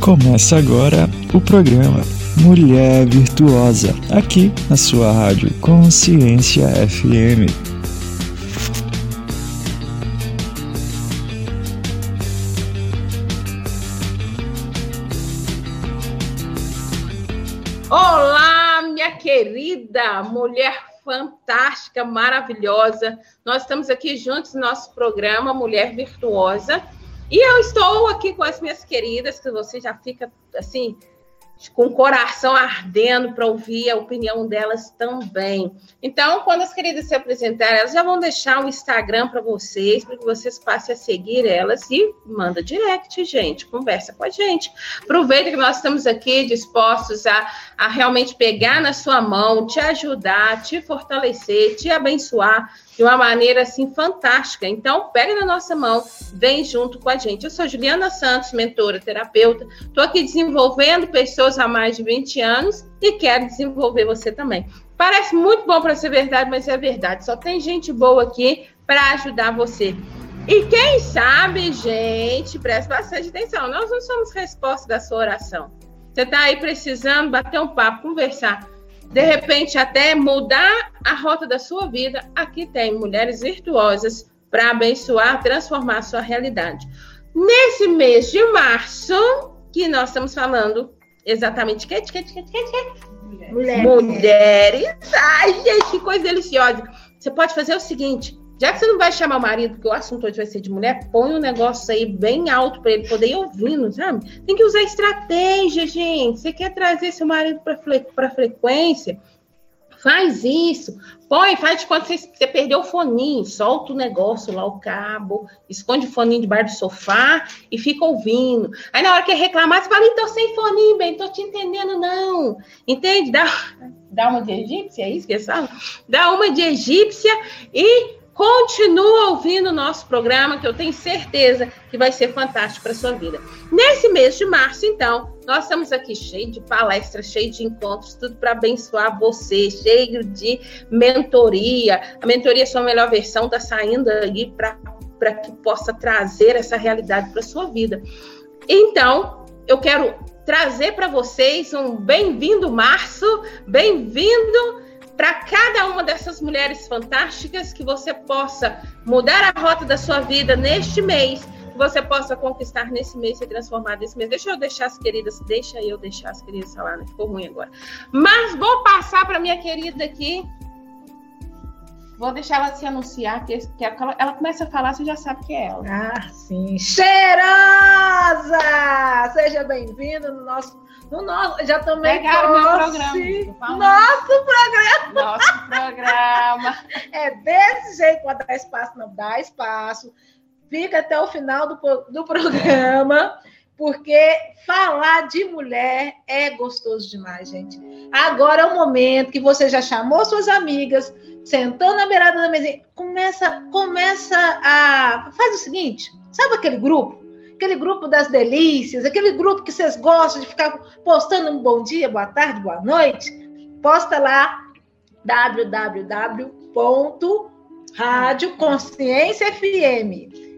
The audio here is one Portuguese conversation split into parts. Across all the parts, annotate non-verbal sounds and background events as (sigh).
Começa agora o programa Mulher Virtuosa, aqui na sua rádio Consciência FM. Olá, minha querida mulher fantástica, maravilhosa. Nós estamos aqui juntos no nosso programa Mulher Virtuosa. E eu estou aqui com as minhas queridas, que você já fica assim, com o coração ardendo para ouvir a opinião delas também. Então, quando as queridas se apresentarem, elas já vão deixar o Instagram para vocês, para que vocês passem a seguir elas e manda direct, gente, conversa com a gente. Aproveita que nós estamos aqui dispostos a, a realmente pegar na sua mão, te ajudar, te fortalecer, te abençoar de uma maneira assim fantástica. Então, pega na nossa mão, vem junto com a gente. Eu sou Juliana Santos, mentora, terapeuta. Estou aqui desenvolvendo pessoas há mais de 20 anos e quero desenvolver você também. Parece muito bom para ser verdade, mas é verdade. Só tem gente boa aqui para ajudar você. E quem sabe, gente, presta bastante atenção. Nós não somos resposta da sua oração. Você está aí precisando bater um papo, conversar de repente até mudar a rota da sua vida, aqui tem mulheres virtuosas para abençoar, transformar a sua realidade. Nesse mês de março, que nós estamos falando exatamente que, que, que, que? Mulheres. Mulheres. Ai, gente, que coisa deliciosa. Você pode fazer o seguinte: já que você não vai chamar o marido, porque o assunto hoje vai ser de mulher, põe um negócio aí bem alto para ele poder ir ouvindo, sabe? Tem que usar estratégia, gente. Você quer trazer seu marido para frequência? Faz isso. Põe, faz de quando você, você perdeu o foninho, solta o negócio lá, o cabo, esconde o foninho debaixo do sofá e fica ouvindo. Aí na hora que reclamar, você fala, então sem foninho, bem, tô te entendendo, não. Entende? Dá, dá uma de egípcia, é isso que Dá uma de egípcia e Continua ouvindo o nosso programa, que eu tenho certeza que vai ser fantástico para a sua vida. Nesse mês de março, então, nós estamos aqui cheio de palestras, cheio de encontros, tudo para abençoar você, cheio de mentoria. A mentoria, sua melhor versão, está saindo aí para que possa trazer essa realidade para sua vida. Então, eu quero trazer para vocês um bem-vindo março, bem-vindo para cada uma dessas mulheres fantásticas, que você possa mudar a rota da sua vida neste mês, que você possa conquistar nesse mês, se transformar nesse mês. Deixa eu deixar as queridas, deixa eu deixar as queridas falar, né? Ficou ruim agora. Mas vou passar para minha querida aqui. Vou deixar ela se anunciar, que, que ela, ela começa a falar, você já sabe que é ela. Ah, sim. Cheirosa! Seja bem-vindo no nosso no nosso, já também Pegaram meu programa. Nosso programa. Desse jeito, pode dar espaço, não dá espaço. Fica até o final do, do programa, porque falar de mulher é gostoso demais, gente. Agora é o momento que você já chamou suas amigas, sentou na beirada da mesa, começa, começa a. Faz o seguinte: sabe aquele grupo? aquele grupo das delícias, aquele grupo que vocês gostam de ficar postando um bom dia, boa tarde, boa noite, posta lá www.radioconsciênciafm.com.br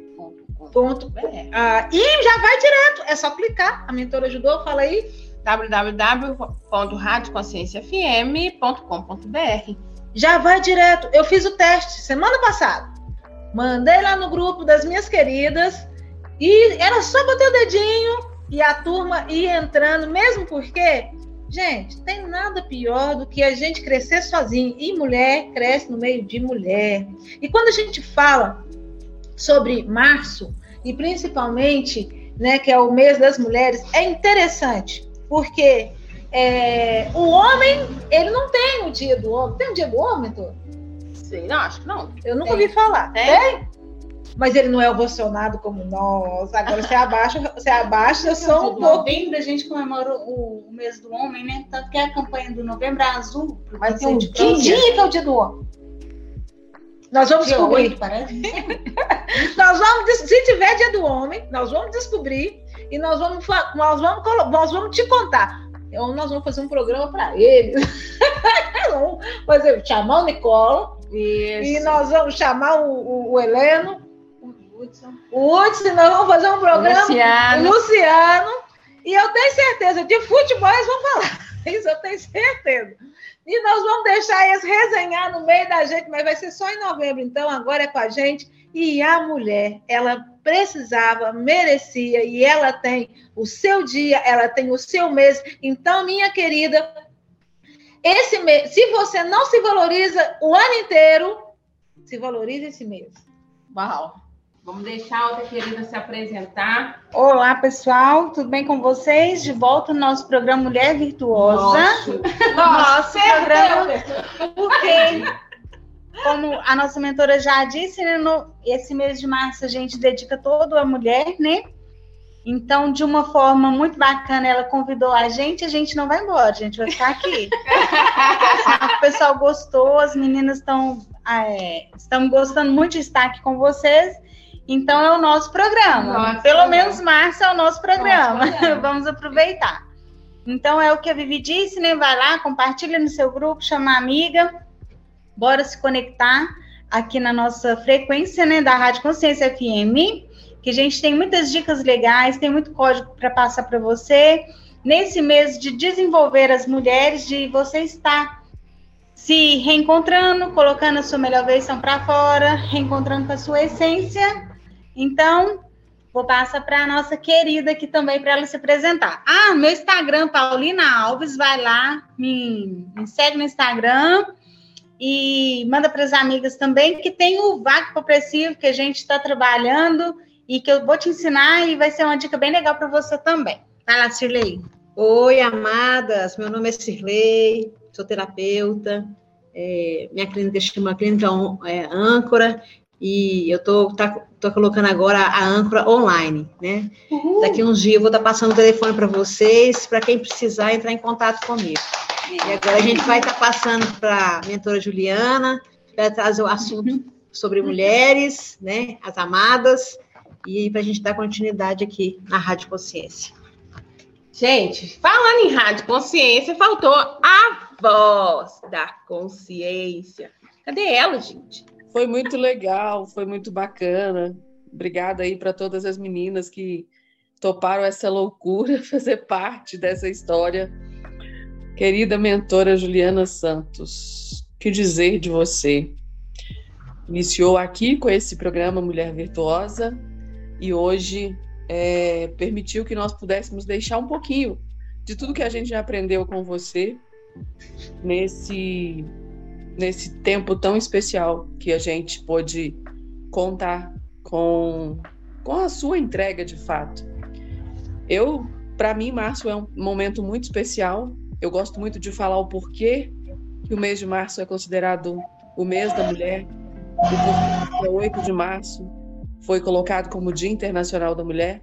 ah, e já vai direto, é só clicar. A mentora ajudou, fala aí. www.radioconscienciafm.com.br Já vai direto. Eu fiz o teste semana passada. Mandei lá no grupo das minhas queridas e era só bater o dedinho e a turma ia entrando, mesmo porque, gente, tem nada pior do que a gente crescer sozinho. E mulher cresce no meio de mulher. E quando a gente fala sobre março, e principalmente, né, que é o mês das mulheres, é interessante, porque é, o homem, ele não tem o dia do homem. Tem o dia do homem, Tô? Sim, não, acho que não. Eu nunca ouvi falar. Tem? tem? Mas ele não é ovacionado como nós. Agora você abaixa, você abaixa, sou um pouco. Novembro a gente comemora o, o, mês do homem, né? Tanto que é a campanha do Novembro é Azul. Mas tem um dia, que é o dia do homem. Nós vamos dia descobrir. 8, parece. (laughs) nós vamos, se tiver dia do homem, nós vamos descobrir e nós vamos, nós vamos, nós vamos te contar. Então, nós vamos fazer um programa para eles. (laughs) vamos fazer, chamar o Nicola. Isso. E nós vamos chamar o, o, o Heleno Hudson. O Hudson, nós vamos fazer um programa. Luciano. Luciano. E eu tenho certeza, de futebol eles vão falar. (laughs) Isso eu tenho certeza. E nós vamos deixar eles resenhar no meio da gente, mas vai ser só em novembro, então agora é com a gente. E a mulher, ela precisava, merecia, e ela tem o seu dia, ela tem o seu mês. Então, minha querida, esse mês, se você não se valoriza o ano inteiro, se valorize esse mês. Uau! Vamos deixar a outra querida se apresentar. Olá, pessoal, tudo bem com vocês? De volta no nosso programa Mulher Virtuosa. Nossa, (laughs) nosso programa. Porque, como a nossa mentora já disse, né, no, esse mês de março a gente dedica todo à mulher, né? Então, de uma forma muito bacana, ela convidou a gente, a gente não vai embora, a gente vai ficar aqui. (laughs) o pessoal gostou, as meninas estão é, estão gostando muito de estar aqui com vocês. Então é o nosso programa. Nossa, Pelo programa. menos março é o nosso programa. Programa. (laughs) Vamos aproveitar. Então é o que a Vivi disse, né? Vai lá, compartilha no seu grupo, chama a amiga. Bora se conectar aqui na nossa frequência, né, da Rádio Consciência FM, que a gente tem muitas dicas legais, tem muito código para passar para você. Nesse mês de desenvolver as mulheres, de você estar se reencontrando, colocando a sua melhor versão para fora, reencontrando com a sua essência então, vou passar para a nossa querida aqui também para ela se apresentar. Ah, meu Instagram, Paulina Alves, vai lá, me, me segue no Instagram e manda para as amigas também, que tem o VAC Progressivo que a gente está trabalhando e que eu vou te ensinar e vai ser uma dica bem legal para você também. Vai lá, Cirlei. Oi, amadas, meu nome é Cirlei, sou terapeuta, é, minha clínica chama Clínica é, Âncora, e eu tô, tá, tô colocando agora a âncora online, né? Uhum. Daqui uns dias eu vou estar tá passando o telefone para vocês, para quem precisar entrar em contato comigo. E agora a gente vai estar tá passando para a mentora Juliana, para trazer o assunto sobre mulheres, né? As amadas, e para a gente dar continuidade aqui na Rádio Consciência. Gente, falando em Rádio Consciência, faltou a voz da consciência. Cadê ela, gente? Foi muito legal, foi muito bacana. Obrigada aí para todas as meninas que toparam essa loucura, (laughs) fazer parte dessa história. Querida mentora Juliana Santos, que dizer de você? Iniciou aqui com esse programa Mulher Virtuosa e hoje é, permitiu que nós pudéssemos deixar um pouquinho de tudo que a gente já aprendeu com você nesse nesse tempo tão especial que a gente pôde contar com, com a sua entrega de fato. Eu, para mim, março é um momento muito especial. Eu gosto muito de falar o porquê que o mês de março é considerado o mês da mulher. O porquê 8 de março foi colocado como Dia Internacional da Mulher.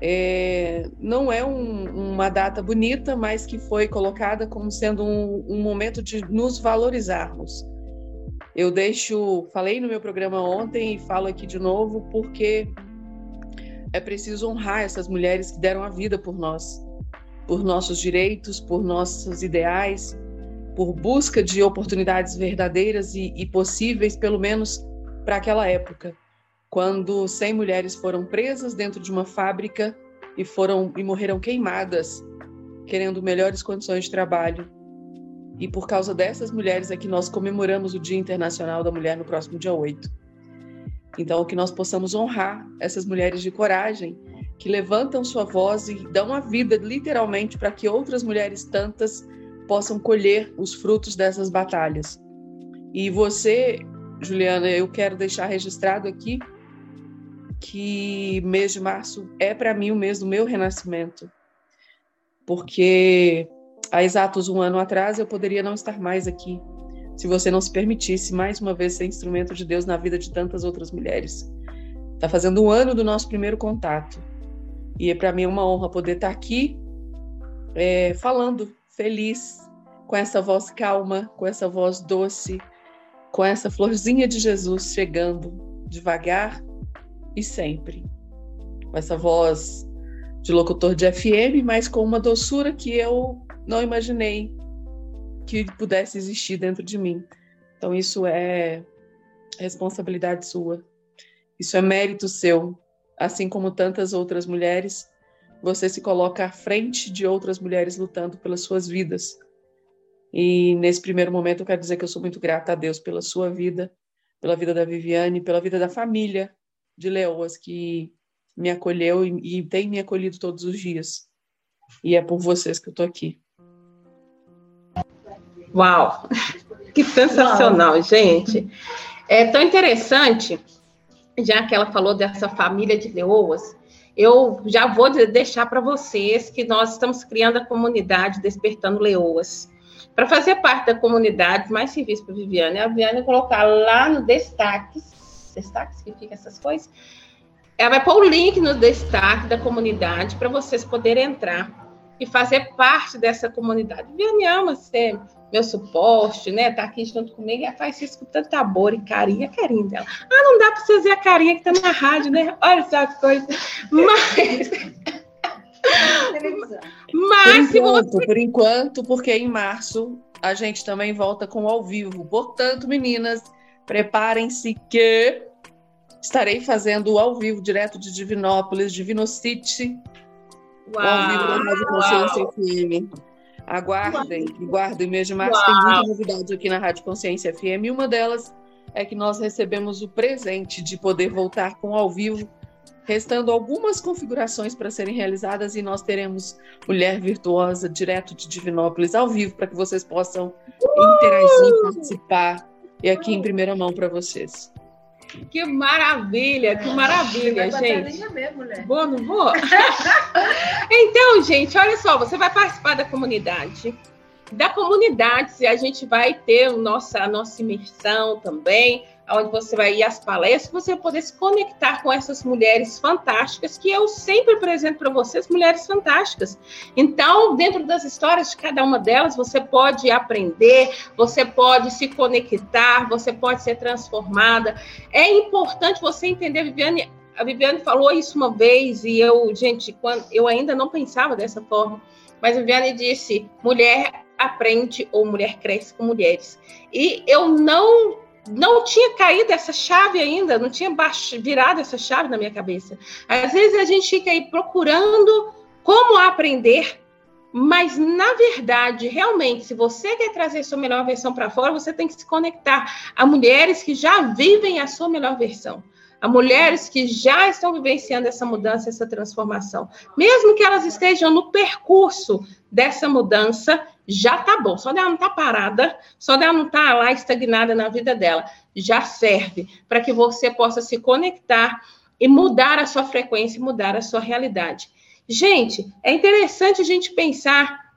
É, não é um, uma data bonita, mas que foi colocada como sendo um, um, momento de nos valorizarmos. Eu deixo, falei no meu programa ontem e falo aqui de novo, porque é preciso honrar essas mulheres que deram a vida por nós, por nossos direitos, por nossos ideais, por busca de oportunidades verdadeiras e, e possíveis, pelo menos para aquela época quando 100 mulheres foram presas dentro de uma fábrica e foram e morreram queimadas, querendo melhores condições de trabalho. E por causa dessas mulheres é que nós comemoramos o Dia Internacional da Mulher no próximo dia 8. Então, que nós possamos honrar essas mulheres de coragem que levantam sua voz e dão a vida literalmente para que outras mulheres tantas possam colher os frutos dessas batalhas. E você, Juliana, eu quero deixar registrado aqui que mês de março é para mim o mês do meu renascimento, porque há exatos um ano atrás eu poderia não estar mais aqui, se você não se permitisse mais uma vez ser instrumento de Deus na vida de tantas outras mulheres. Está fazendo um ano do nosso primeiro contato e é para mim uma honra poder estar aqui é, falando feliz com essa voz calma, com essa voz doce, com essa florzinha de Jesus chegando devagar e sempre. Com essa voz de locutor de FM, mas com uma doçura que eu não imaginei que pudesse existir dentro de mim. Então, isso é responsabilidade sua. Isso é mérito seu, assim como tantas outras mulheres você se coloca à frente de outras mulheres lutando pelas suas vidas. E nesse primeiro momento eu quero dizer que eu sou muito grata a Deus pela sua vida, pela vida da Viviane, pela vida da família de Leoas que me acolheu e, e tem me acolhido todos os dias. E é por vocês que eu estou aqui. Uau! Que sensacional, Uau. gente. É tão interessante, já que ela falou dessa família de leoas, eu já vou deixar para vocês que nós estamos criando a comunidade Despertando Leoas. Para fazer parte da comunidade, mais serviço para a Viviane, a Viviane colocar lá no destaques, destaques que fica essas coisas, ela vai pôr o link no destaque da comunidade para vocês poderem entrar e fazer parte dessa comunidade. Viviane ama ser meu suporte, né? Tá aqui junto comigo e faz isso com tanto amor e carinho, a carinho dela. Ah, não dá para você ver a carinha que tá na rádio, né? Olha essa coisa. Mas. Mas por enquanto, você... por enquanto, porque em março a gente também volta com ao vivo. Portanto, meninas, preparem-se que estarei fazendo o ao vivo direto de Divinópolis, Divinocity, Uau, ao vivo da Rádio Consciência FM. Aguardem, aguardem. Mês de março Uau. tem muita novidade aqui na Rádio Consciência FM. E uma delas é que nós recebemos o presente de poder voltar com ao vivo, restando algumas configurações para serem realizadas e nós teremos Mulher Virtuosa direto de Divinópolis ao vivo para que vocês possam interagir, participar e aqui em primeira mão para vocês. Que maravilha, que maravilha, gente. Mesmo, né? Vou, não vou? (laughs) então, gente, olha só, você vai participar da comunidade. Da comunidade, a gente vai ter nossa, a nossa imersão também onde você vai ir às palestras, você vai poder se conectar com essas mulheres fantásticas que eu sempre apresento para vocês, mulheres fantásticas. Então, dentro das histórias de cada uma delas, você pode aprender, você pode se conectar, você pode ser transformada. É importante você entender, Viviane, a Viviane falou isso uma vez e eu, gente, quando eu ainda não pensava dessa forma, mas a Viviane disse: mulher aprende ou mulher cresce com mulheres. E eu não não tinha caído essa chave ainda, não tinha virado essa chave na minha cabeça. Às vezes a gente fica aí procurando como aprender, mas na verdade, realmente, se você quer trazer sua melhor versão para fora, você tem que se conectar a mulheres que já vivem a sua melhor versão. A mulheres que já estão vivenciando essa mudança, essa transformação. Mesmo que elas estejam no percurso dessa mudança, já tá bom. Só dela não tá parada, só dela não tá lá estagnada na vida dela, já serve para que você possa se conectar e mudar a sua frequência, mudar a sua realidade. Gente, é interessante a gente pensar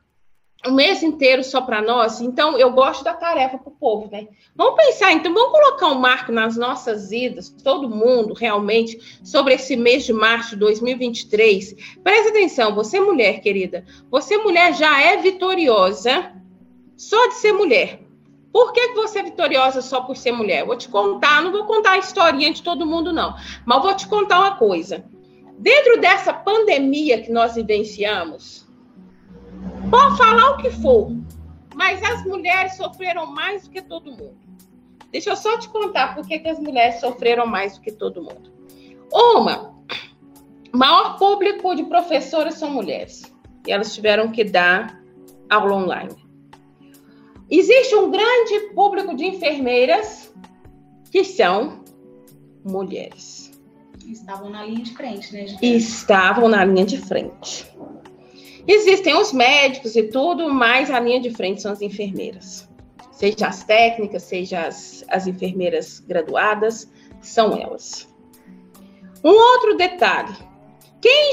o mês inteiro só para nós, então eu gosto da tarefa para o povo, né? Vamos pensar, então, vamos colocar um marco nas nossas vidas, todo mundo realmente, sobre esse mês de março de 2023. Presta atenção, você mulher, querida, você mulher já é vitoriosa só de ser mulher. Por que você é vitoriosa só por ser mulher? vou te contar, não vou contar a historinha de todo mundo, não, mas vou te contar uma coisa. Dentro dessa pandemia que nós vivenciamos, Pode falar o que for, mas as mulheres sofreram mais do que todo mundo. Deixa eu só te contar por que, as mulheres sofreram mais do que todo mundo. Uma, maior público de professoras são mulheres. E elas tiveram que dar aula online. Existe um grande público de enfermeiras que são mulheres. Estavam na linha de frente, né? Estavam na linha de frente. Existem os médicos e tudo, mas a linha de frente são as enfermeiras. Seja as técnicas, seja as, as enfermeiras graduadas, são elas. Um outro detalhe: quem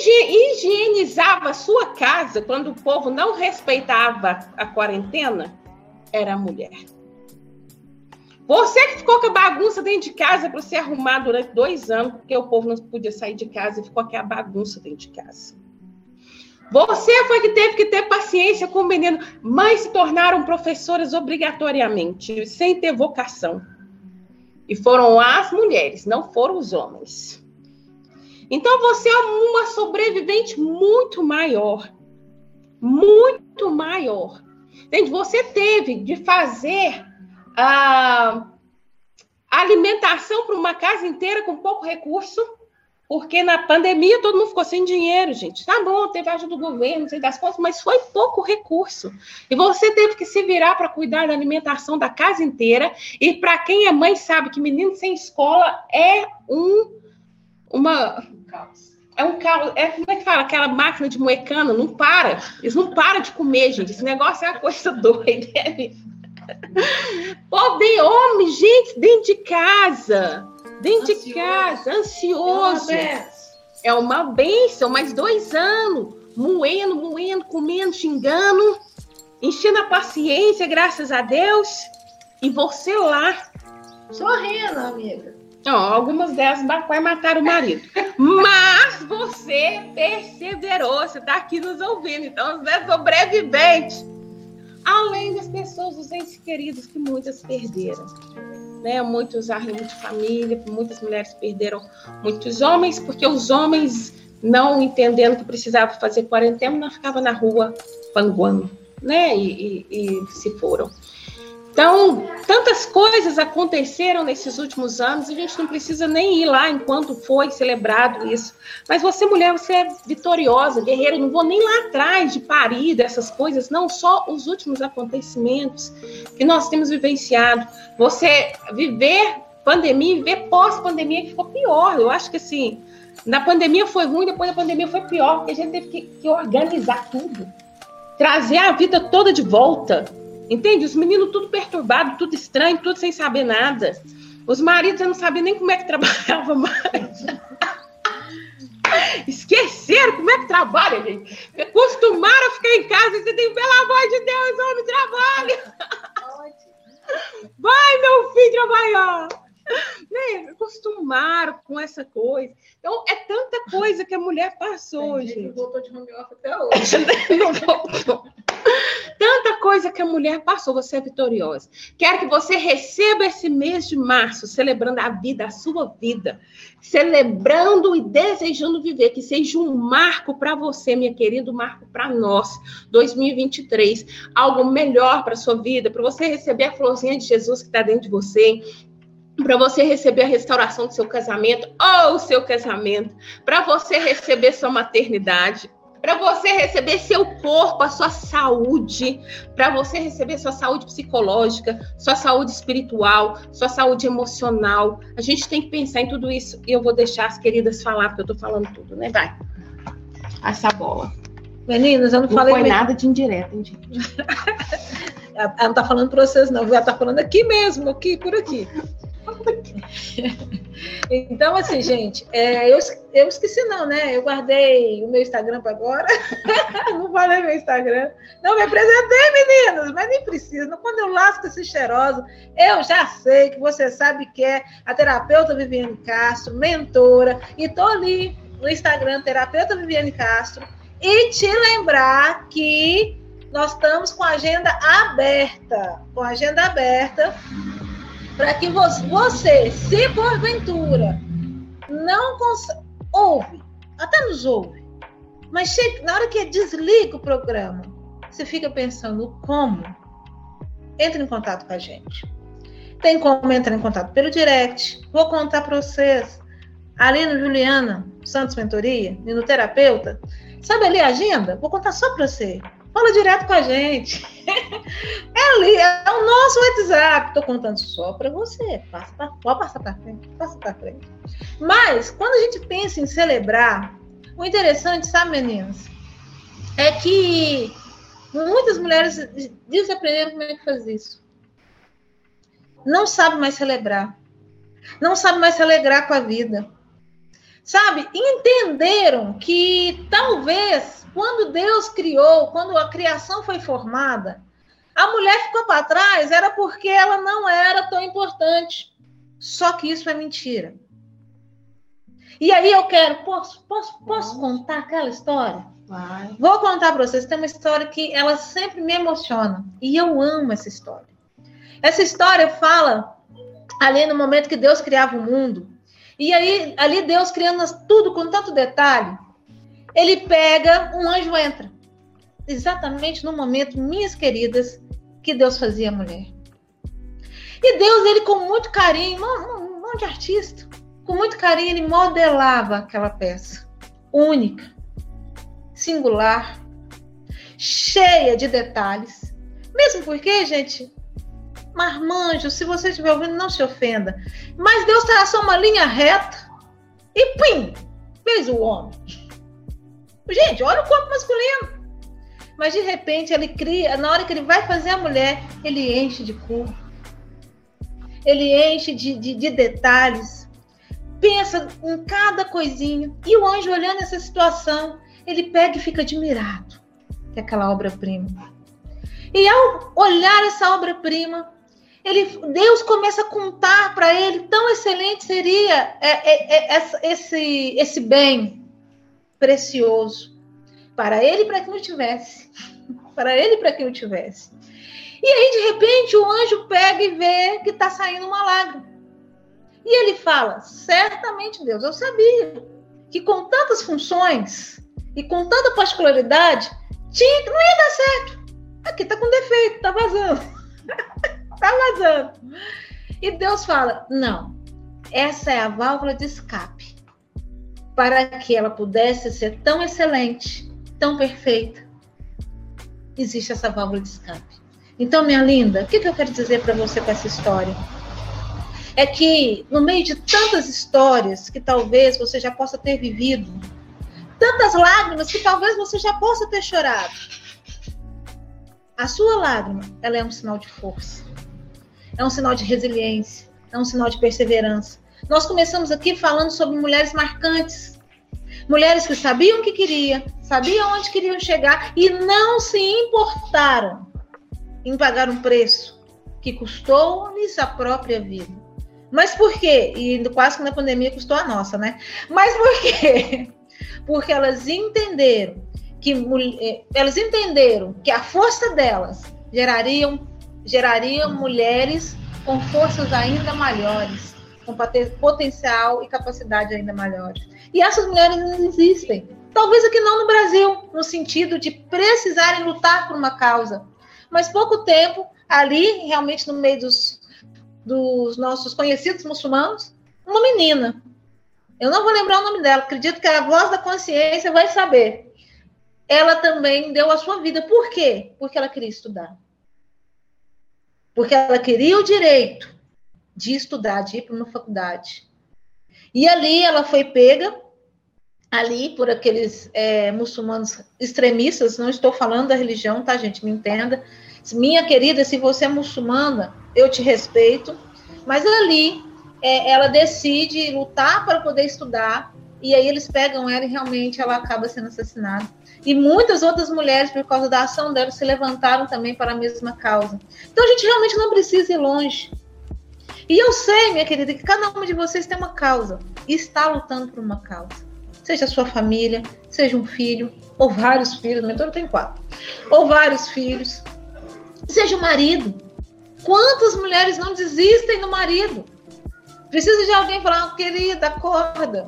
higienizava a sua casa quando o povo não respeitava a quarentena era a mulher. Você que ficou com a bagunça dentro de casa para se arrumar durante dois anos, porque o povo não podia sair de casa e ficou aqui a bagunça dentro de casa. Você foi que teve que ter paciência com o menino. Mães se tornaram professoras obrigatoriamente, sem ter vocação. E foram as mulheres, não foram os homens. Então você é uma sobrevivente muito maior. Muito maior. Entende? Você teve de fazer a alimentação para uma casa inteira com pouco recurso Porque na pandemia todo mundo ficou sem dinheiro, gente. Tá bom, teve ajuda do governo, não sei das contas, mas foi pouco recurso. E você teve que se virar para cuidar da alimentação da casa inteira. E para quem é mãe sabe que menino sem escola é um uma é um carro, é como é que fala? Aquela máquina de moecano, não para. Eles não param de comer, gente. Esse negócio é uma coisa (laughs) doida. Né? Pobre homem, gente, dentro de casa. Dentro de casa, ansioso. É uma benção, mais dois anos, moendo, moendo, comendo, xingando, enchendo a paciência, graças a Deus. E você lá. Sorrindo, amiga. Não, algumas delas vai matar o marido. (laughs) Mas você perseverou, você está aqui nos ouvindo, então você é sobrevivente. Além das pessoas, os entes queridos que muitas perderam né? Muitos arrimo de família, muitas mulheres perderam muitos homens, porque os homens, não entendendo que precisava fazer quarentena, não ficavam na rua panguando, né? E, e, e se foram. Então, tantas coisas aconteceram nesses últimos anos, a gente não precisa nem ir lá enquanto foi celebrado isso. Mas você, mulher, você é vitoriosa, guerreira, não vou nem lá atrás de parir dessas coisas, não, só os últimos acontecimentos que nós temos vivenciado. Você viver pandemia e viver pós-pandemia que ficou pior. Eu acho que assim, na pandemia foi ruim, depois da pandemia foi pior, porque a gente teve que, que organizar tudo. Trazer a vida toda de volta Entende? Os meninos tudo perturbado, tudo estranho, tudo sem saber nada. Os maridos não sabiam nem como é que trabalhava mais. (laughs) Esqueceram como é que trabalha, gente. Acostumaram a ficar em casa e você tem, pelo amor de Deus, homem, trabalha. Vai, meu filho, trabalhar. Né? Acostumaram com essa coisa. Então, é tanta coisa que a mulher passou, gente. Não voltou de home office até hoje. (laughs) não voltou. Tanta coisa que a mulher passou, você é vitoriosa. Quero que você receba esse mês de março, celebrando a vida, a sua vida, celebrando e desejando viver, que seja um marco para você, minha querida, um marco para nós, 2023, algo melhor para sua vida, para você receber a florzinha de Jesus que está dentro de você, para você receber a restauração do seu casamento ou o seu casamento, para você receber sua maternidade, para você receber seu corpo, a sua saúde, para você receber sua saúde psicológica, sua saúde espiritual, sua saúde emocional. A gente tem que pensar em tudo isso e eu vou deixar as queridas falar, porque eu estou falando tudo, né? Vai. Essa bola. Meninas, eu não, não falei. Não foi nada de indireta, hein, gente? (laughs) Ela não está falando para vocês, não. Ela está falando aqui mesmo, aqui, por aqui. Então, assim, gente, é, eu, eu esqueci não, né? Eu guardei o meu Instagram para agora. (laughs) não falei meu Instagram. Não me apresentei, meninas, mas nem precisa. Quando eu lasco esse cheiroso, eu já sei que você sabe que é a terapeuta Viviane Castro, mentora, e tô ali no Instagram, terapeuta Viviane Castro, e te lembrar que nós estamos com a agenda aberta, com a agenda aberta para que você, se porventura não ouve, até nos ouve, mas chega, na hora que desliga o programa, você fica pensando como? Entre em contato com a gente. Tem como entrar em contato pelo direct. Vou contar para vocês. Ali no Juliana Santos Mentoria, e no terapeuta, sabe ali a agenda? Vou contar só para você. Fala direto com a gente. (laughs) É ali, é o nosso WhatsApp. Estou contando só para você. Passa pra, pode passar para frente, passa para frente. Mas, quando a gente pensa em celebrar, o interessante, sabe, meninas, é que muitas mulheres desaprenderam como é que faz isso. Não sabe mais celebrar. Não sabe mais se alegrar com a vida. Sabe? Entenderam que talvez quando Deus criou, quando a criação foi formada, a mulher ficou para trás era porque ela não era tão importante. Só que isso é mentira. E aí eu quero, posso, posso, posso contar aquela história? Vai. Vou contar para vocês. Tem uma história que ela sempre me emociona e eu amo essa história. Essa história fala ali no momento que Deus criava o mundo. E aí ali Deus criando tudo com tanto detalhe ele pega, um anjo entra. Exatamente no momento, minhas queridas, que Deus fazia a mulher. E Deus, ele com muito carinho, um monte de artista, com muito carinho, ele modelava aquela peça única, singular, cheia de detalhes. Mesmo porque, gente, marmanjo, se você estiver ouvindo, não se ofenda. Mas Deus traçou uma linha reta e pim, fez o homem. Gente, olha o corpo masculino. Mas de repente ele cria, na hora que ele vai fazer a mulher, ele enche de cor. Ele enche de, de, de detalhes. Pensa em cada coisinha. E o anjo olhando essa situação, ele pega e fica admirado que é aquela obra-prima. E ao olhar essa obra-prima, ele, Deus começa a contar para ele tão excelente seria é, é, é, esse, esse bem precioso para ele para que não tivesse, (laughs) para ele para que não tivesse. E aí de repente o anjo pega e vê que está saindo uma lágrima. E ele fala: certamente Deus, eu sabia que com tantas funções e com tanta particularidade tinha não ia dar certo. Aqui tá com defeito, tá vazando. (laughs) tá vazando. E Deus fala: não, essa é a válvula de escape para que ela pudesse ser tão excelente, tão perfeita. Existe essa válvula de escape. Então, minha linda, o que, que eu quero dizer para você com essa história? É que no meio de tantas histórias que talvez você já possa ter vivido, tantas lágrimas que talvez você já possa ter chorado. A sua lágrima, ela é um sinal de força. É um sinal de resiliência, é um sinal de perseverança. Nós começamos aqui falando sobre mulheres marcantes. Mulheres que sabiam o que queriam, sabiam onde queriam chegar e não se importaram em pagar um preço que custou-lhes a própria vida. Mas por quê? E quase que na pandemia custou a nossa, né? Mas por quê? (laughs) porque elas entenderam que eh, elas entenderam que a força delas gerariam geraria mulheres com forças ainda maiores, com potencial e capacidade ainda maiores. E essas mulheres não existem. Talvez aqui não no Brasil, no sentido de precisarem lutar por uma causa. Mas pouco tempo, ali, realmente no meio dos, dos nossos conhecidos muçulmanos, uma menina eu não vou lembrar o nome dela, acredito que a voz da consciência vai saber. Ela também deu a sua vida. Por quê? Porque ela queria estudar. Porque ela queria o direito de estudar, de ir para uma faculdade. E ali ela foi pega, ali por aqueles é, muçulmanos extremistas, não estou falando da religião, tá, gente? Me entenda. Minha querida, se você é muçulmana, eu te respeito, mas ali é, ela decide lutar para poder estudar, e aí eles pegam ela e realmente ela acaba sendo assassinada. E muitas outras mulheres, por causa da ação dela, se levantaram também para a mesma causa. Então a gente realmente não precisa ir longe. E eu sei, minha querida, que cada uma de vocês tem uma causa e está lutando por uma causa. Seja a sua família, seja um filho, ou vários filhos, minha mentora tem quatro, ou vários filhos, seja o marido. Quantas mulheres não desistem do marido? Precisa de alguém falar, querida, acorda.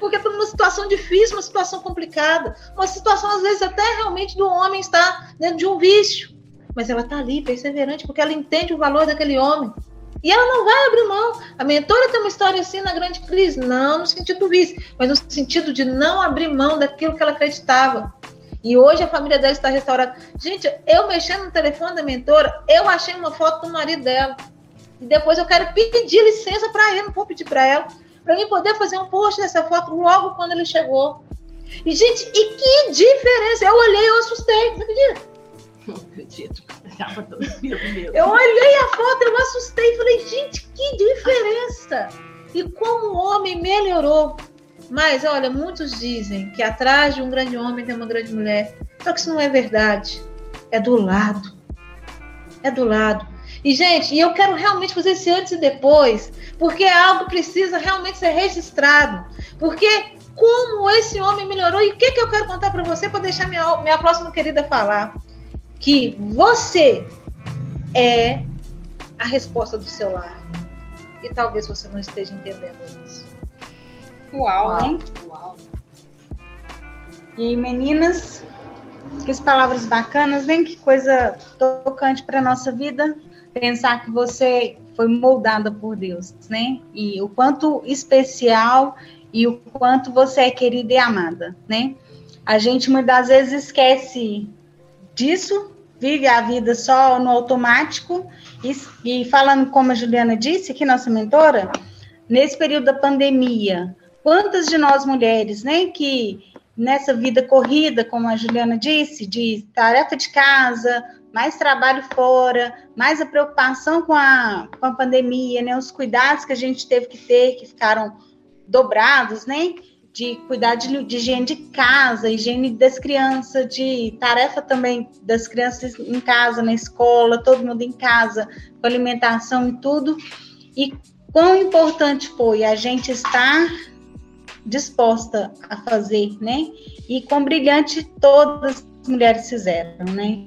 Porque está numa situação difícil, uma situação complicada, uma situação, às vezes, até realmente do homem estar dentro de um vício. Mas ela está ali, perseverante, porque ela entende o valor daquele homem. E ela não vai abrir mão. A mentora tem uma história assim na grande crise, não no sentido do vício, mas no sentido de não abrir mão daquilo que ela acreditava. E hoje a família dela está restaurada. Gente, eu mexendo no telefone da mentora, eu achei uma foto do marido dela. E depois eu quero pedir licença para ele, não vou pedir para ela, para mim poder fazer um post dessa foto logo quando ele chegou. E, gente, e que diferença! Eu olhei, eu assustei, você acredita? Não acredito. Eu olhei a foto, eu assustei e falei, gente, que diferença! E como o homem melhorou. Mas, olha, muitos dizem que atrás de um grande homem tem uma grande mulher. Só que isso não é verdade. É do lado. É do lado. E, gente, e eu quero realmente fazer esse antes e depois, porque é algo precisa realmente ser registrado. Porque como esse homem melhorou, e o que, que eu quero contar para você para deixar minha, minha próxima querida falar? Que você é a resposta do seu lar. E talvez você não esteja entendendo isso. Uau, Uau. hein? Uau. E meninas, que palavras bacanas, vem que coisa tocante para nossa vida. Pensar que você foi moldada por Deus, né? E o quanto especial e o quanto você é querida e amada, né? A gente muitas vezes esquece disso, vive a vida só no automático e, e falando como a Juliana disse, aqui nossa mentora, nesse período da pandemia, quantas de nós mulheres, né, que nessa vida corrida, como a Juliana disse, de tarefa de casa, mais trabalho fora, mais a preocupação com a, com a pandemia, né, os cuidados que a gente teve que ter, que ficaram dobrados, né, de cuidar de, de higiene de casa, higiene das crianças, de tarefa também das crianças em casa, na escola, todo mundo em casa, com alimentação e tudo. E quão importante foi a gente estar disposta a fazer, né? E quão brilhante todas as mulheres fizeram, né?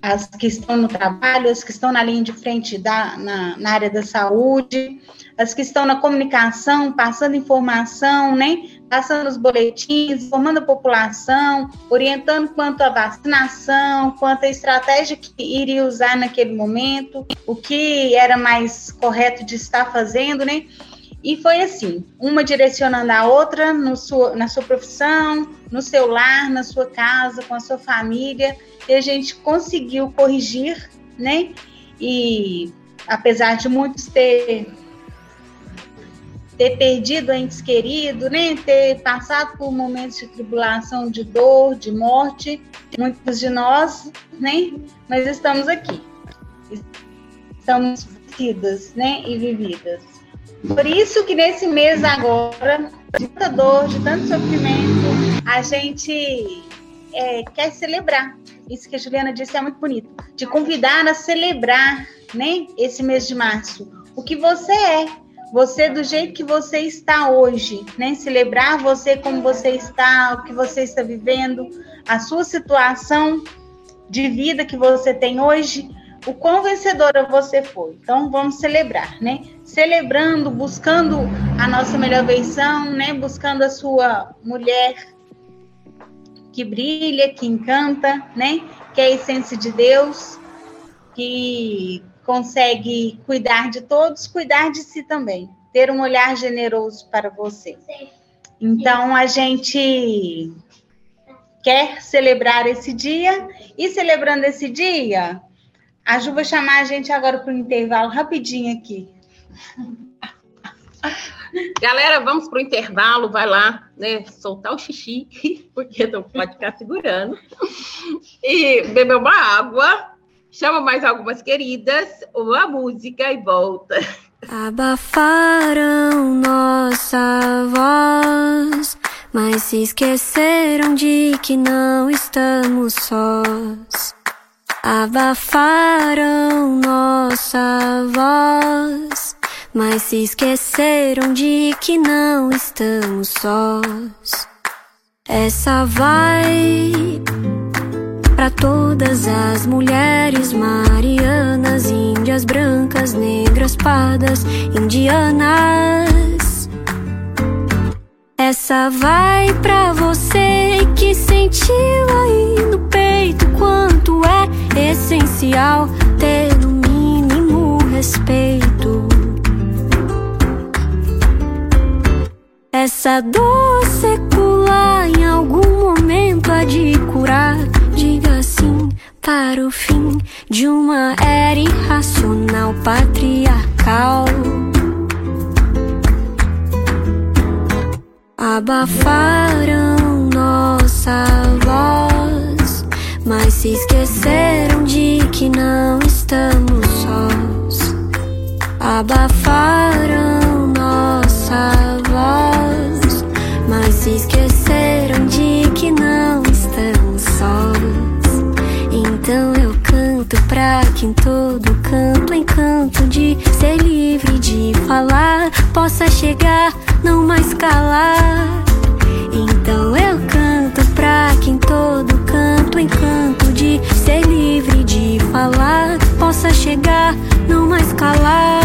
As que estão no trabalho, as que estão na linha de frente da, na, na área da saúde, as que estão na comunicação, passando informação, né? Passando os boletins, informando a população, orientando quanto à vacinação, quanto à estratégia que iria usar naquele momento, o que era mais correto de estar fazendo, né? E foi assim, uma direcionando a outra sua, na sua profissão, no seu lar, na sua casa, com a sua família, e a gente conseguiu corrigir, né? E apesar de muitos ter ter perdido entes queridos, né? ter passado por momentos de tribulação, de dor, de morte, muitos de nós, né? mas estamos aqui. Estamos vividas né? e vividas. Por isso que nesse mês agora, de tanta dor, de tanto sofrimento, a gente é, quer celebrar. Isso que a Juliana disse é muito bonito. De convidar a celebrar né, esse mês de março. O que você é, você do jeito que você está hoje, né? Celebrar você como você está, o que você está vivendo, a sua situação de vida que você tem hoje, o quão vencedora você foi. Então vamos celebrar, né? Celebrando, buscando a nossa melhor versão, né? Buscando a sua mulher que brilha, que encanta, né? Que é a essência de Deus, que consegue cuidar de todos, cuidar de si também, ter um olhar generoso para você. Então a gente quer celebrar esse dia e celebrando esse dia, a Ju vai chamar a gente agora para o intervalo rapidinho aqui. (laughs) Galera, vamos para o intervalo, vai lá, né, soltar o xixi, (laughs) porque não pode ficar segurando, e beber uma água, chama mais algumas queridas, uma música e volta. Abafaram nossa voz, mas se esqueceram de que não estamos sós. Abafaram nossa voz, mas se esqueceram de que não estamos sós. Essa vai para todas as mulheres marianas, índias brancas, negras, pardas, indianas. Essa vai para você que sentiu aí no peito quanto é essencial ter no mínimo respeito. Essa dor secular em algum momento há de curar diga sim para o fim de uma era irracional patriarcal. Abafaram nossa voz, mas se esqueceram de que não estamos sós. Abafaram nossa voz, se esqueceram de que não então eu canto pra que em todo canto, encanto de ser livre de falar, possa chegar, não mais calar. Então eu canto pra que em todo canto, encanto de ser livre de falar, possa chegar, não mais calar.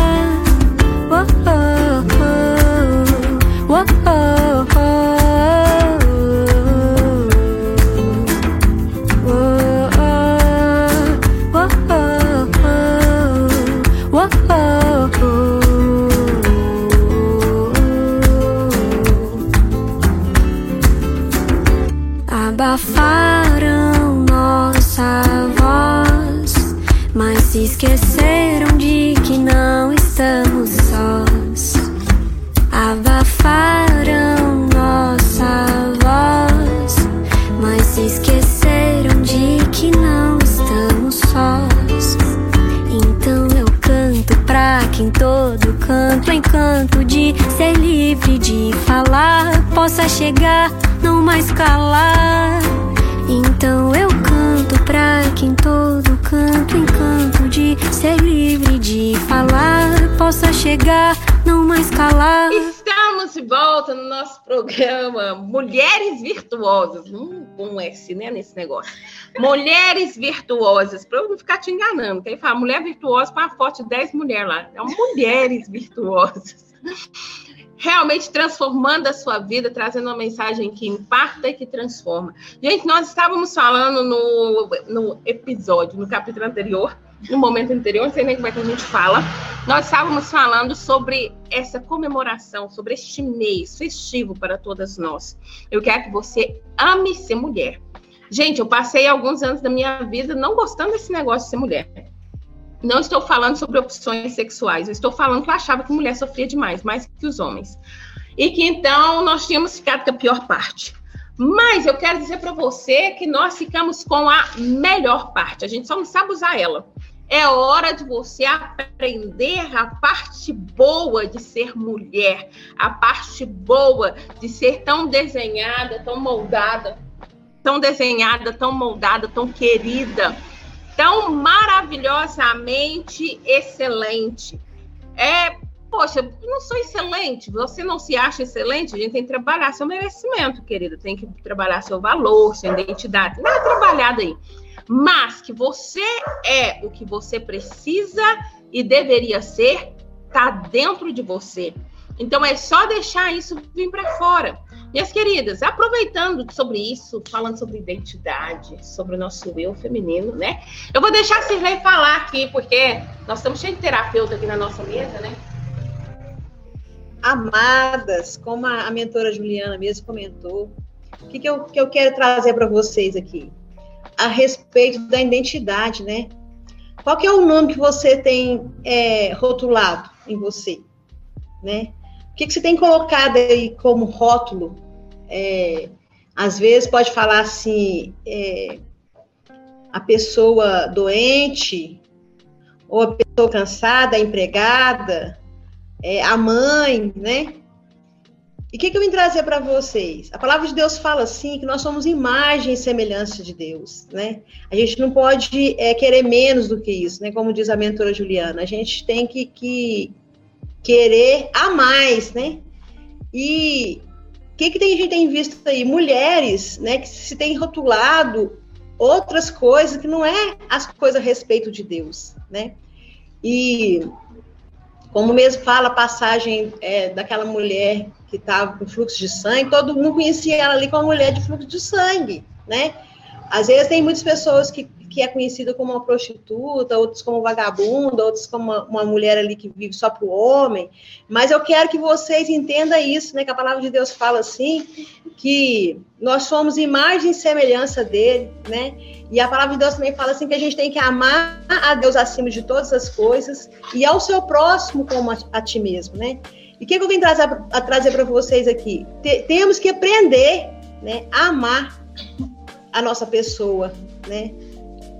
Oh, oh, oh, oh, oh. Negócio. Mulheres Virtuosas, para eu não ficar te enganando. Quem fala mulher virtuosa com a foto de 10 mulheres lá. É mulheres virtuosas realmente transformando a sua vida, trazendo uma mensagem que impacta e que transforma. Gente, nós estávamos falando no, no episódio, no capítulo anterior, no momento anterior, não sei nem como é que a gente fala, nós estávamos falando sobre essa comemoração, sobre este mês festivo para todas nós. Eu quero que você ame ser mulher. Gente, eu passei alguns anos da minha vida não gostando desse negócio de ser mulher. Não estou falando sobre opções sexuais, eu estou falando que eu achava que mulher sofria demais, mais que os homens. E que então nós tínhamos ficado com a pior parte. Mas eu quero dizer para você que nós ficamos com a melhor parte, a gente só não sabe usar ela. É hora de você aprender a parte boa de ser mulher, a parte boa de ser tão desenhada, tão moldada, tão desenhada, tão moldada, tão querida tão maravilhosamente excelente. É, poxa, não sou excelente, você não se acha excelente, a gente tem que trabalhar seu merecimento, querido, tem que trabalhar seu valor, sua identidade, não é trabalhado aí. Mas que você é o que você precisa e deveria ser, tá dentro de você. Então é só deixar isso vir para fora. Minhas queridas, aproveitando sobre isso, falando sobre identidade, sobre o nosso eu feminino, né? Eu vou deixar a Cirlei falar aqui, porque nós estamos cheios de terapeuta aqui na nossa mesa, né? Amadas, como a, mentora Juliana mesmo comentou, o que, que, eu, que eu quero trazer para vocês aqui? A respeito da identidade, né? Qual que é o nome que você tem é, rotulado em você, né? O que, que você tem colocado aí como rótulo? É, às vezes pode falar assim, é, a pessoa doente, ou a pessoa cansada, a empregada, é, a mãe, né? E o que, que eu vim trazer para vocês? A palavra de Deus fala assim que nós somos imagem e semelhança de Deus, né? A gente não pode é, querer menos do que isso, né? Como diz a mentora Juliana, a gente tem que, que querer a mais, né? E o que, que tem, a gente tem visto aí? Mulheres, né, que se tem rotulado outras coisas que não é as coisas a respeito de Deus, né? E como mesmo fala a passagem é, daquela mulher que estava com fluxo de sangue, todo mundo conhecia ela ali como mulher de fluxo de sangue, né? Às vezes tem muitas pessoas que que é conhecida como uma prostituta, outros como vagabunda, outros como uma, uma mulher ali que vive só para o homem. Mas eu quero que vocês entendam isso, né? Que a palavra de Deus fala assim, que nós somos imagem e semelhança dele, né? E a palavra de Deus também fala assim que a gente tem que amar a Deus acima de todas as coisas e ao seu próximo como a, a ti mesmo, né? E o que, que, eu vim trazer, trazer para vocês aqui? T temos que aprender, né, a amar a nossa pessoa, né?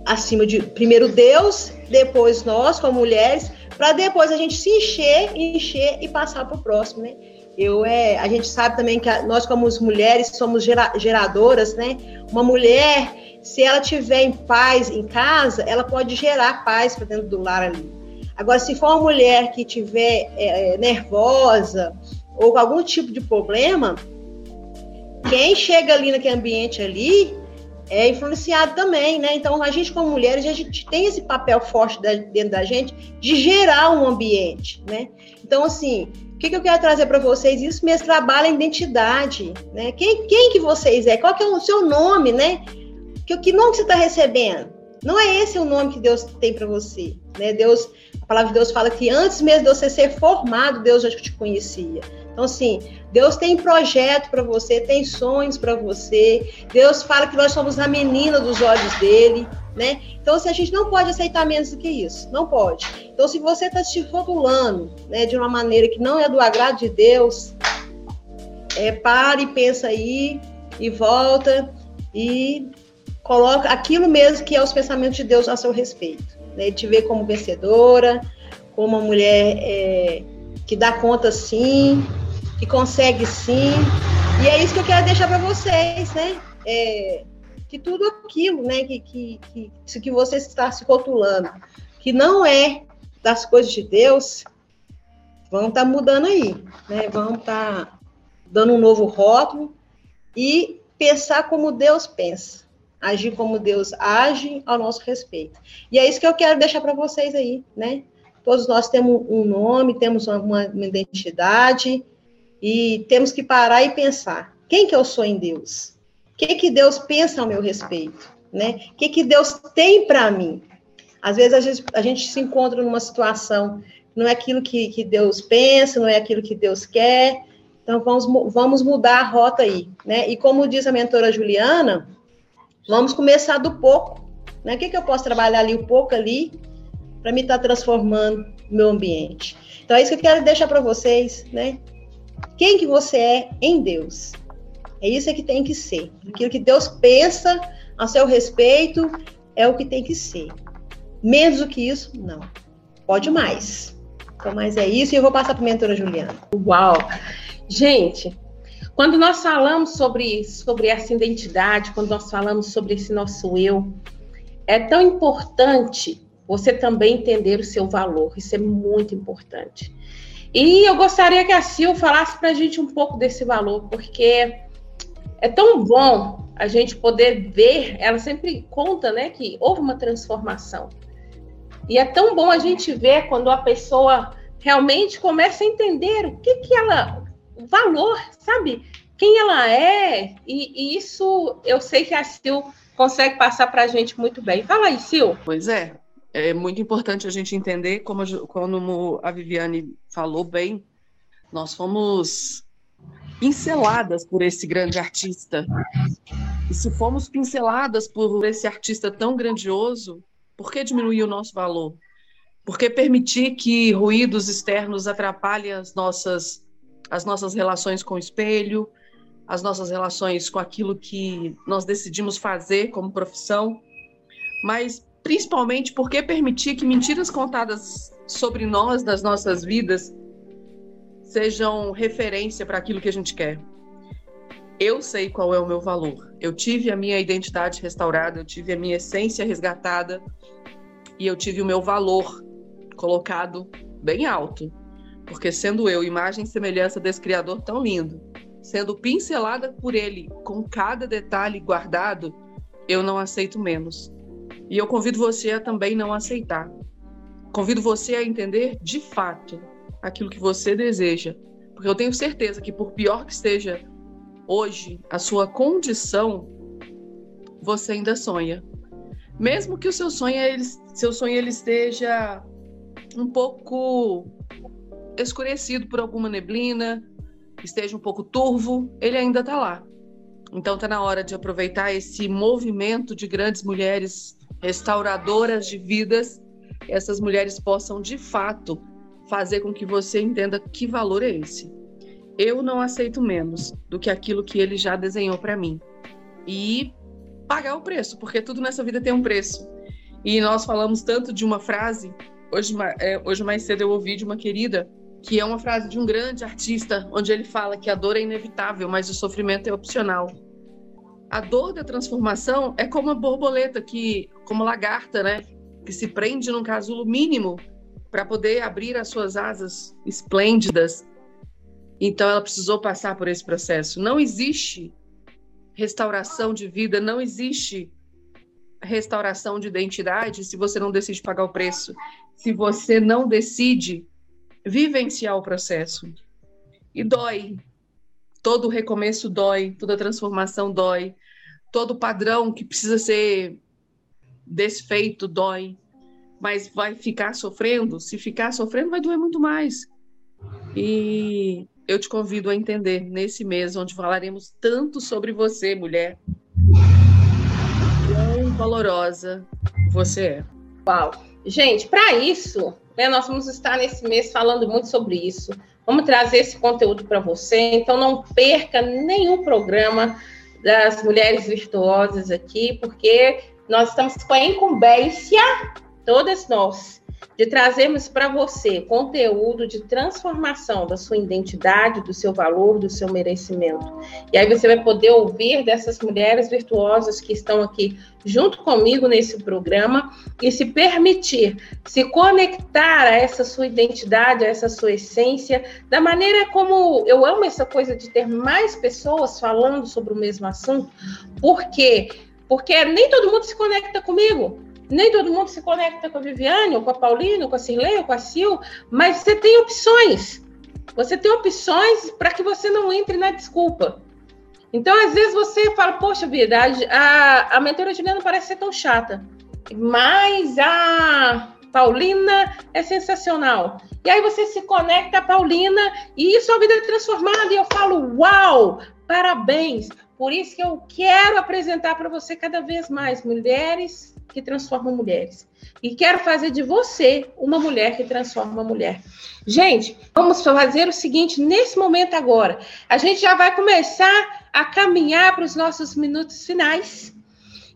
Acima de primeiro Deus, depois nós como mulheres, para depois a gente se encher, encher e passar para o próximo, né? Eu é, a gente sabe também que a, nós como mulheres somos gera, geradoras, né? Uma mulher, se ela tiver em paz em casa, ela pode gerar paz para dentro do lar ali. Agora, se for uma mulher que tiver é, é nervosa ou com algum tipo de problema, quem chega ali naquele ambiente ali é influenciado também, né? Então, a gente, como mulheres, a gente tem esse papel forte dentro da gente de gerar um ambiente, né? Então, assim, o que, que eu quero trazer para vocês? Isso mesmo trabalha a identidade, né? Quem, quem que vocês é? Qual que é o seu nome, né? Que, que nome que você está recebendo? Não é esse o nome que Deus tem para você, né? Deus, a palavra de Deus fala que antes mesmo de você ser formado, Deus já te conhecia. Então, assim, Deus tem projeto para você, tem sonhos para você. Deus fala que nós somos a menina dos olhos dele, né? Então, assim, a gente não pode aceitar menos do que isso. Não pode. Então, se você está se rotulando né, de uma maneira que não é do agrado de Deus, é, pare, pensa aí e volta e coloca aquilo mesmo que é os pensamentos de Deus a seu respeito. Né? Te ver como vencedora, como uma mulher é, que dá conta sim, que consegue sim. E é isso que eu quero deixar para vocês, né? É, que tudo aquilo, né, que, que, que, que você está se rotulando, que não é das coisas de Deus, vão estar tá mudando aí, né? Vão estar tá dando um novo rótulo e pensar como Deus pensa, agir como Deus age ao nosso respeito. E é isso que eu quero deixar para vocês aí, né? Todos nós temos um nome, temos uma, uma identidade e temos que parar e pensar: quem que eu sou em Deus? O que que Deus pensa ao meu respeito, né? O que que Deus tem para mim? Às vezes a gente, a gente, se encontra numa situação não é aquilo que, que Deus pensa, não é aquilo que Deus quer. Então vamos, vamos mudar a rota aí, né? E como diz a mentora Juliana, vamos começar do pouco, né? O que, que eu posso trabalhar ali, o pouco ali, para me estar tá transformando o meu ambiente. Então é isso que eu quero deixar para vocês, né? Quem que você é em Deus? É isso que tem que ser. Aquilo que Deus pensa a seu respeito é o que tem que ser. Menos do que isso, não. Pode mais. Então, mas é isso e eu vou passar para a mentora Juliana. Uau! Gente, quando nós falamos sobre, sobre essa identidade, quando nós falamos sobre esse nosso eu, é tão importante você também entender o seu valor. Isso é muito importante. E eu gostaria que a Sil falasse para a gente um pouco desse valor, porque é tão bom a gente poder ver. Ela sempre conta, né, que houve uma transformação. E é tão bom a gente ver quando a pessoa realmente começa a entender o que que ela, o valor, sabe? Quem ela é. E, e isso eu sei que a Sil consegue passar para a gente muito bem. Fala aí, Sil. Pois é é muito importante a gente entender, como, como a Viviane falou bem, nós fomos pinceladas por esse grande artista. E se fomos pinceladas por esse artista tão grandioso, por que diminuir o nosso valor? Por que permitir que ruídos externos atrapalhem as nossas, as nossas relações com o espelho, as nossas relações com aquilo que nós decidimos fazer como profissão? Mas principalmente porque permitir que mentiras contadas sobre nós, das nossas vidas, sejam referência para aquilo que a gente quer. Eu sei qual é o meu valor. Eu tive a minha identidade restaurada, eu tive a minha essência resgatada e eu tive o meu valor colocado bem alto. Porque sendo eu imagem e semelhança desse criador tão lindo, sendo pincelada por ele com cada detalhe guardado, eu não aceito menos. E eu convido você a também não aceitar. Convido você a entender de fato aquilo que você deseja. Porque eu tenho certeza que, por pior que esteja hoje a sua condição, você ainda sonha. Mesmo que o seu sonho, ele, seu sonho ele esteja um pouco escurecido por alguma neblina, esteja um pouco turvo, ele ainda está lá. Então está na hora de aproveitar esse movimento de grandes mulheres restauradoras de vidas, essas mulheres possam de fato fazer com que você entenda que valor é esse. Eu não aceito menos do que aquilo que ele já desenhou para mim. E pagar o preço, porque tudo nessa vida tem um preço. E nós falamos tanto de uma frase, hoje, é, hoje mais cedo eu ouvi de uma querida, que é uma frase de um grande artista, onde ele fala que a dor é inevitável, mas o sofrimento é opcional a dor da transformação é como a borboleta que, como lagarta, né, que se prende num casulo mínimo para poder abrir as suas asas esplêndidas. Então ela precisou passar por esse processo. Não existe restauração de vida, não existe restauração de identidade se você não decide pagar o preço, se você não decide vivenciar o processo. E dói. Todo recomeço dói, toda transformação dói todo padrão que precisa ser desfeito dói, mas vai ficar sofrendo. Se ficar sofrendo, vai doer muito mais. E eu te convido a entender nesse mês, onde falaremos tanto sobre você, mulher. Quão valorosa você é. Uau! Gente, para isso, né, nós vamos estar nesse mês falando muito sobre isso. Vamos trazer esse conteúdo para você. Então, não perca nenhum programa das mulheres virtuosas aqui, porque nós estamos com a incumbência, todas nós, de trazermos para você conteúdo de transformação da sua identidade, do seu valor, do seu merecimento. E aí você vai poder ouvir dessas mulheres virtuosas que estão aqui junto comigo nesse programa e se permitir se conectar a essa sua identidade, a essa sua essência, da maneira como eu amo essa coisa de ter mais pessoas falando sobre o mesmo assunto, porque porque nem todo mundo se conecta comigo. Nem todo mundo se conecta com a Viviane, ou com a Paulina, ou com a Cirlei, ou com a Sil, mas você tem opções. Você tem opções para que você não entre na desculpa. Então, às vezes você fala, poxa vida, a, a mentora Juliana parece ser tão chata, mas a Paulina é sensacional. E aí você se conecta a Paulina e sua vida é transformada. E eu falo, uau, parabéns. Por isso que eu quero apresentar para você cada vez mais mulheres que transformam mulheres. E quero fazer de você uma mulher que transforma uma mulher. Gente, vamos fazer o seguinte nesse momento agora. A gente já vai começar a caminhar para os nossos minutos finais.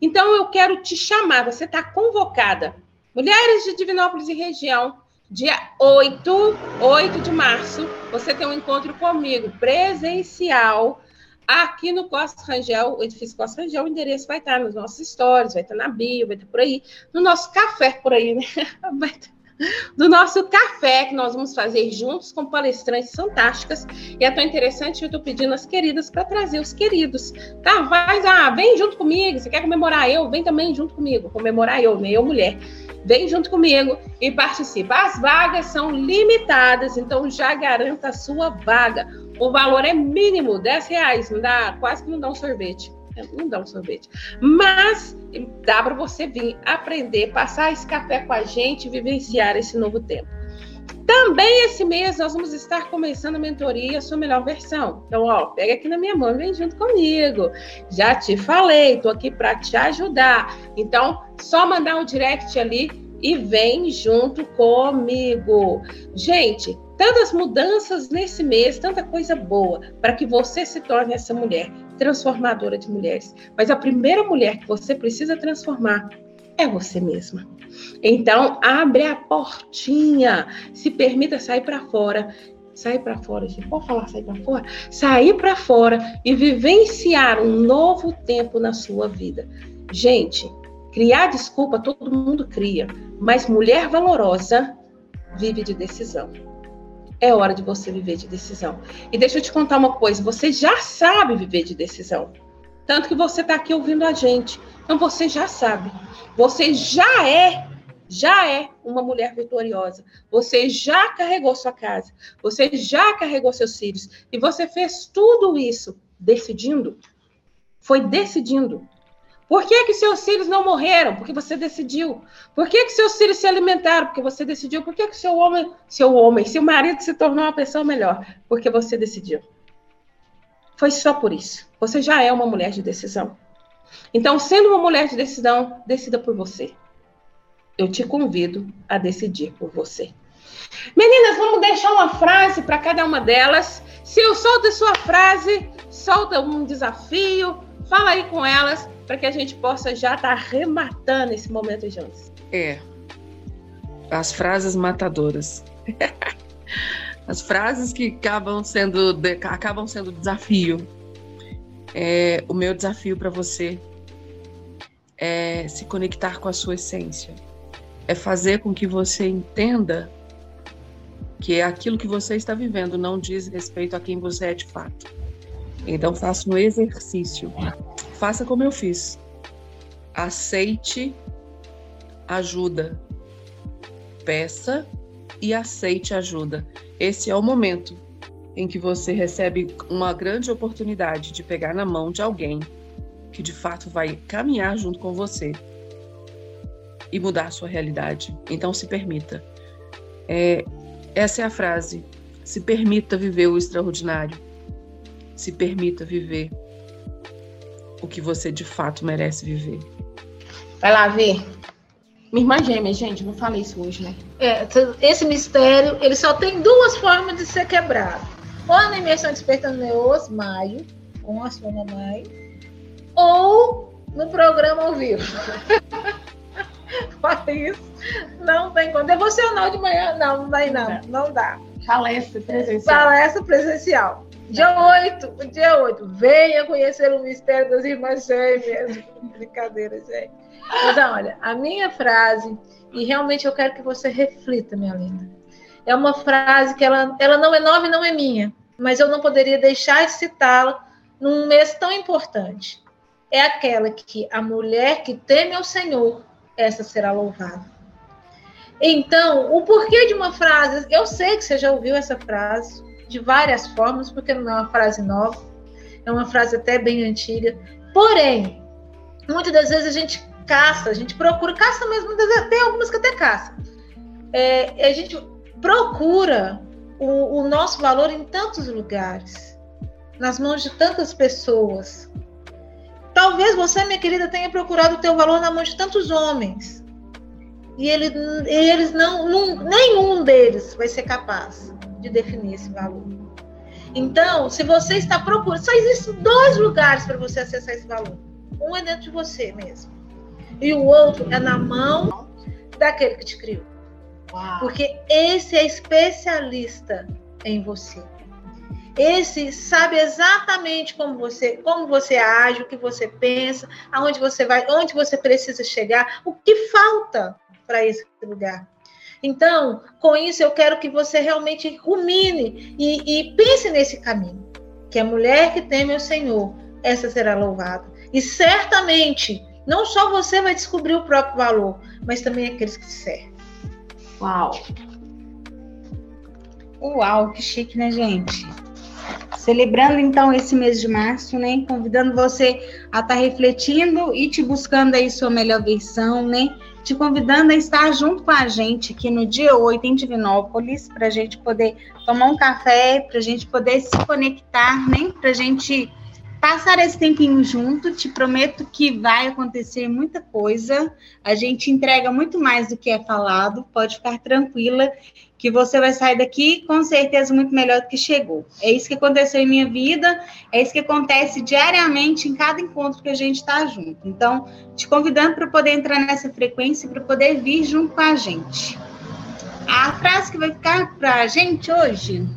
Então eu quero te chamar, você está convocada. Mulheres de Divinópolis e região, dia 8, 8 de março, você tem um encontro comigo presencial Aqui no Costa Rangel, o edifício Costa Rangel, o endereço vai estar nos nossos stories, vai estar na bio, vai estar por aí, no nosso café por aí, né? (laughs) Vai estar do nosso café que nós vamos fazer juntos com palestrantes fantásticas. E é tão interessante, eu estou pedindo as queridas para trazer os queridos. Tá? Vai, ah, vem junto comigo. Você quer comemorar eu? Vem também junto comigo. Comemorar eu, né? Eu, mulher. Vem junto comigo e participa. As vagas são limitadas, então já garanta a sua vaga. O valor é mínimo, 10 reais, não dá, quase que não dá um sorvete. Não dá um sorvete. Mas dá para você vir aprender, passar esse café com a gente, vivenciar esse novo tempo. Também esse mês nós vamos estar começando a mentoria Sua Melhor Versão. Então, ó, pega aqui na minha mão e vem junto comigo. Já te falei, tô aqui para te ajudar. Então, só mandar um direct ali e vem junto comigo. Gente, tantas mudanças nesse mês, tanta coisa boa para que você se torne essa mulher transformadora de mulheres. Mas a primeira mulher que você precisa transformar é você mesma. Então, abre a portinha, se permita sair para fora. Sair para fora, gente. Pode falar sair para fora? Sair para fora e vivenciar um novo tempo na sua vida. Gente, criar desculpa todo mundo cria, mas mulher valorosa vive de decisão é hora de você viver de decisão. E deixa eu te contar uma coisa: você já sabe viver de decisão. Tanto que você está aqui ouvindo a gente. Então você já sabe. Você já é, já é uma mulher vitoriosa. Você já carregou sua casa. Você já carregou seus filhos. E você fez tudo isso decidindo. Foi decidindo. Por que, que seus filhos não morreram? Porque você decidiu. Por que, que seus filhos se alimentaram? Porque você decidiu. Por que, que seu homem, seu homem, seu marido se tornou uma pessoa melhor? Porque você decidiu. Foi só por isso. Você já é uma mulher de decisão. Então, sendo uma mulher de decisão, decida por você. Eu te convido a decidir por você. Meninas, vamos deixar uma frase para cada uma delas. Se eu solto a sua frase, solta um desafio, fala aí com elas para que a gente possa já estar tá esse momento juntos. É. As frases matadoras. (laughs) As frases que acabam sendo, de, acabam sendo desafio. É, o meu desafio para você é se conectar com a sua essência. É fazer com que você entenda que aquilo que você está vivendo não diz respeito a quem você é de fato. Então faça um exercício Faça como eu fiz. Aceite ajuda. Peça e aceite ajuda. Esse é o momento em que você recebe uma grande oportunidade de pegar na mão de alguém que de fato vai caminhar junto com você e mudar sua realidade. Então se permita. É, essa é a frase. Se permita viver o extraordinário. Se permita viver o que você de fato merece viver. Vai lá ver. Minha irmã gêmea, gente, não falei isso hoje, né? É, esse mistério, ele só tem duas formas de ser quebrado. Ou na imersão Despertando Neos, maio, com a sua mamãe, ou no programa ao vivo. (laughs) Fala isso. Não tem como. Devocional de manhã, não, não vai não. Não dá. Palestra presencial. Palestra presencial. Dia 8, dia 8. Venha conhecer o mistério das irmãs gêmeas. (laughs) Brincadeira, gente. Mas olha, a minha frase, e realmente eu quero que você reflita, minha linda. É uma frase que ela, ela não é nova e não é minha, mas eu não poderia deixar de citá-la num mês tão importante. É aquela que a mulher que teme ao Senhor, essa será louvada. Então, o porquê de uma frase, eu sei que você já ouviu essa frase de várias formas, porque não é uma frase nova, é uma frase até bem antiga. Porém, muitas das vezes a gente caça, a gente procura, caça mesmo, tem algumas que até caça. É, a gente procura o, o nosso valor em tantos lugares, nas mãos de tantas pessoas. Talvez você, minha querida, tenha procurado o teu valor na mão de tantos homens. E ele, eles não, não, nenhum deles vai ser capaz de definir esse valor. Então, se você está procurando, só existem dois lugares para você acessar esse valor. Um é dentro de você mesmo e o outro é na mão daquele que te criou. Uau. Porque esse é especialista em você. Esse sabe exatamente como você, como você age, o que você pensa, aonde você vai, onde você precisa chegar, o que falta para esse lugar. Então, com isso, eu quero que você realmente rumine e, e pense nesse caminho. Que a mulher que teme o Senhor, essa será louvada. E certamente não só você vai descobrir o próprio valor, mas também aqueles que servem. Uau! Uau, que chique, né, gente? Celebrando então esse mês de março, né? Convidando você a estar tá refletindo e te buscando aí sua melhor versão, né? Te convidando a estar junto com a gente aqui no dia 8 em Divinópolis, para a gente poder tomar um café, para a gente poder se conectar, né? Para a gente passar esse tempinho junto, te prometo que vai acontecer muita coisa. A gente entrega muito mais do que é falado, pode ficar tranquila que você vai sair daqui com certeza muito melhor do que chegou. É isso que aconteceu em minha vida, é isso que acontece diariamente em cada encontro que a gente está junto. Então, te convidando para poder entrar nessa frequência, para poder vir junto com a gente. A frase que vai ficar para a gente hoje,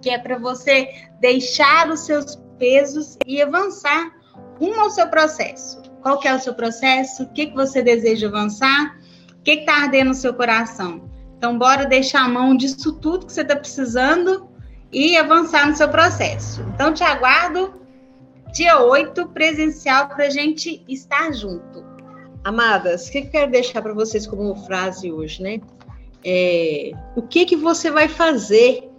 que é para você deixar os seus pesos e avançar rumo ao seu processo. Qual que é o seu processo? O que, que você deseja avançar? O que está ardendo no seu coração? Então, bora deixar a mão disso tudo que você está precisando e avançar no seu processo. Então, te aguardo dia 8, presencial, para a gente estar junto. Amadas, o que eu quero deixar para vocês como frase hoje, né? É, o que que você vai fazer,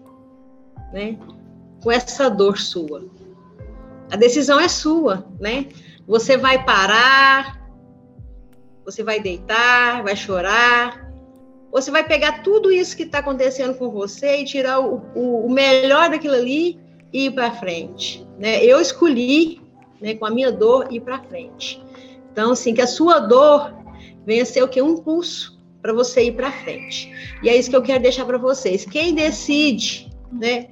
né, com essa dor sua? A decisão é sua, né? Você vai parar, você vai deitar, vai chorar, você vai pegar tudo isso que está acontecendo com você e tirar o, o, o melhor daquilo ali e ir para frente. Né? Eu escolhi, né, com a minha dor, ir para frente. Então, assim, que a sua dor venha ser o que? Um impulso para você ir para frente. E é isso que eu quero deixar para vocês. Quem decide, né,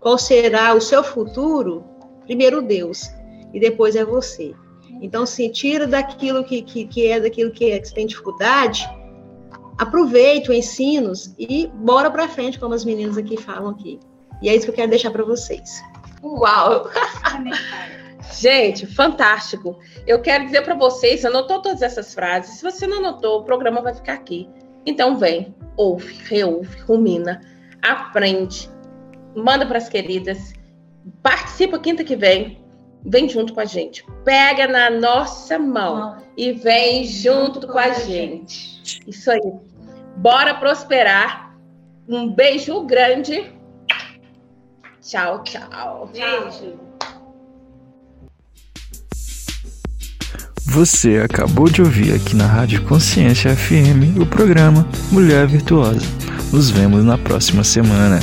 qual será o seu futuro, primeiro Deus e depois é você. Então, se tira daquilo que, que, que é daquilo que, é, que você tem dificuldade, aproveite os ensinos e bora para frente, como as meninas aqui falam aqui. E é isso que eu quero deixar para vocês. Uau! (laughs) Gente, fantástico. Eu quero dizer para vocês, anotou todas essas frases. Se você não anotou, o programa vai ficar aqui. Então vem, ouve, reouve, rumina, aprende, manda para as queridas Participa quinta que vem. Vem junto com a gente. Pega na nossa mão e vem junto, junto com, a gente. gente. Isso aí. Bora prosperar. Um beijo grande. Tchau, tchau. Beijo. Você acabou de ouvir aqui na Rádio Consciência FM o programa Mulher Virtuosa Nos vemos na próxima semana.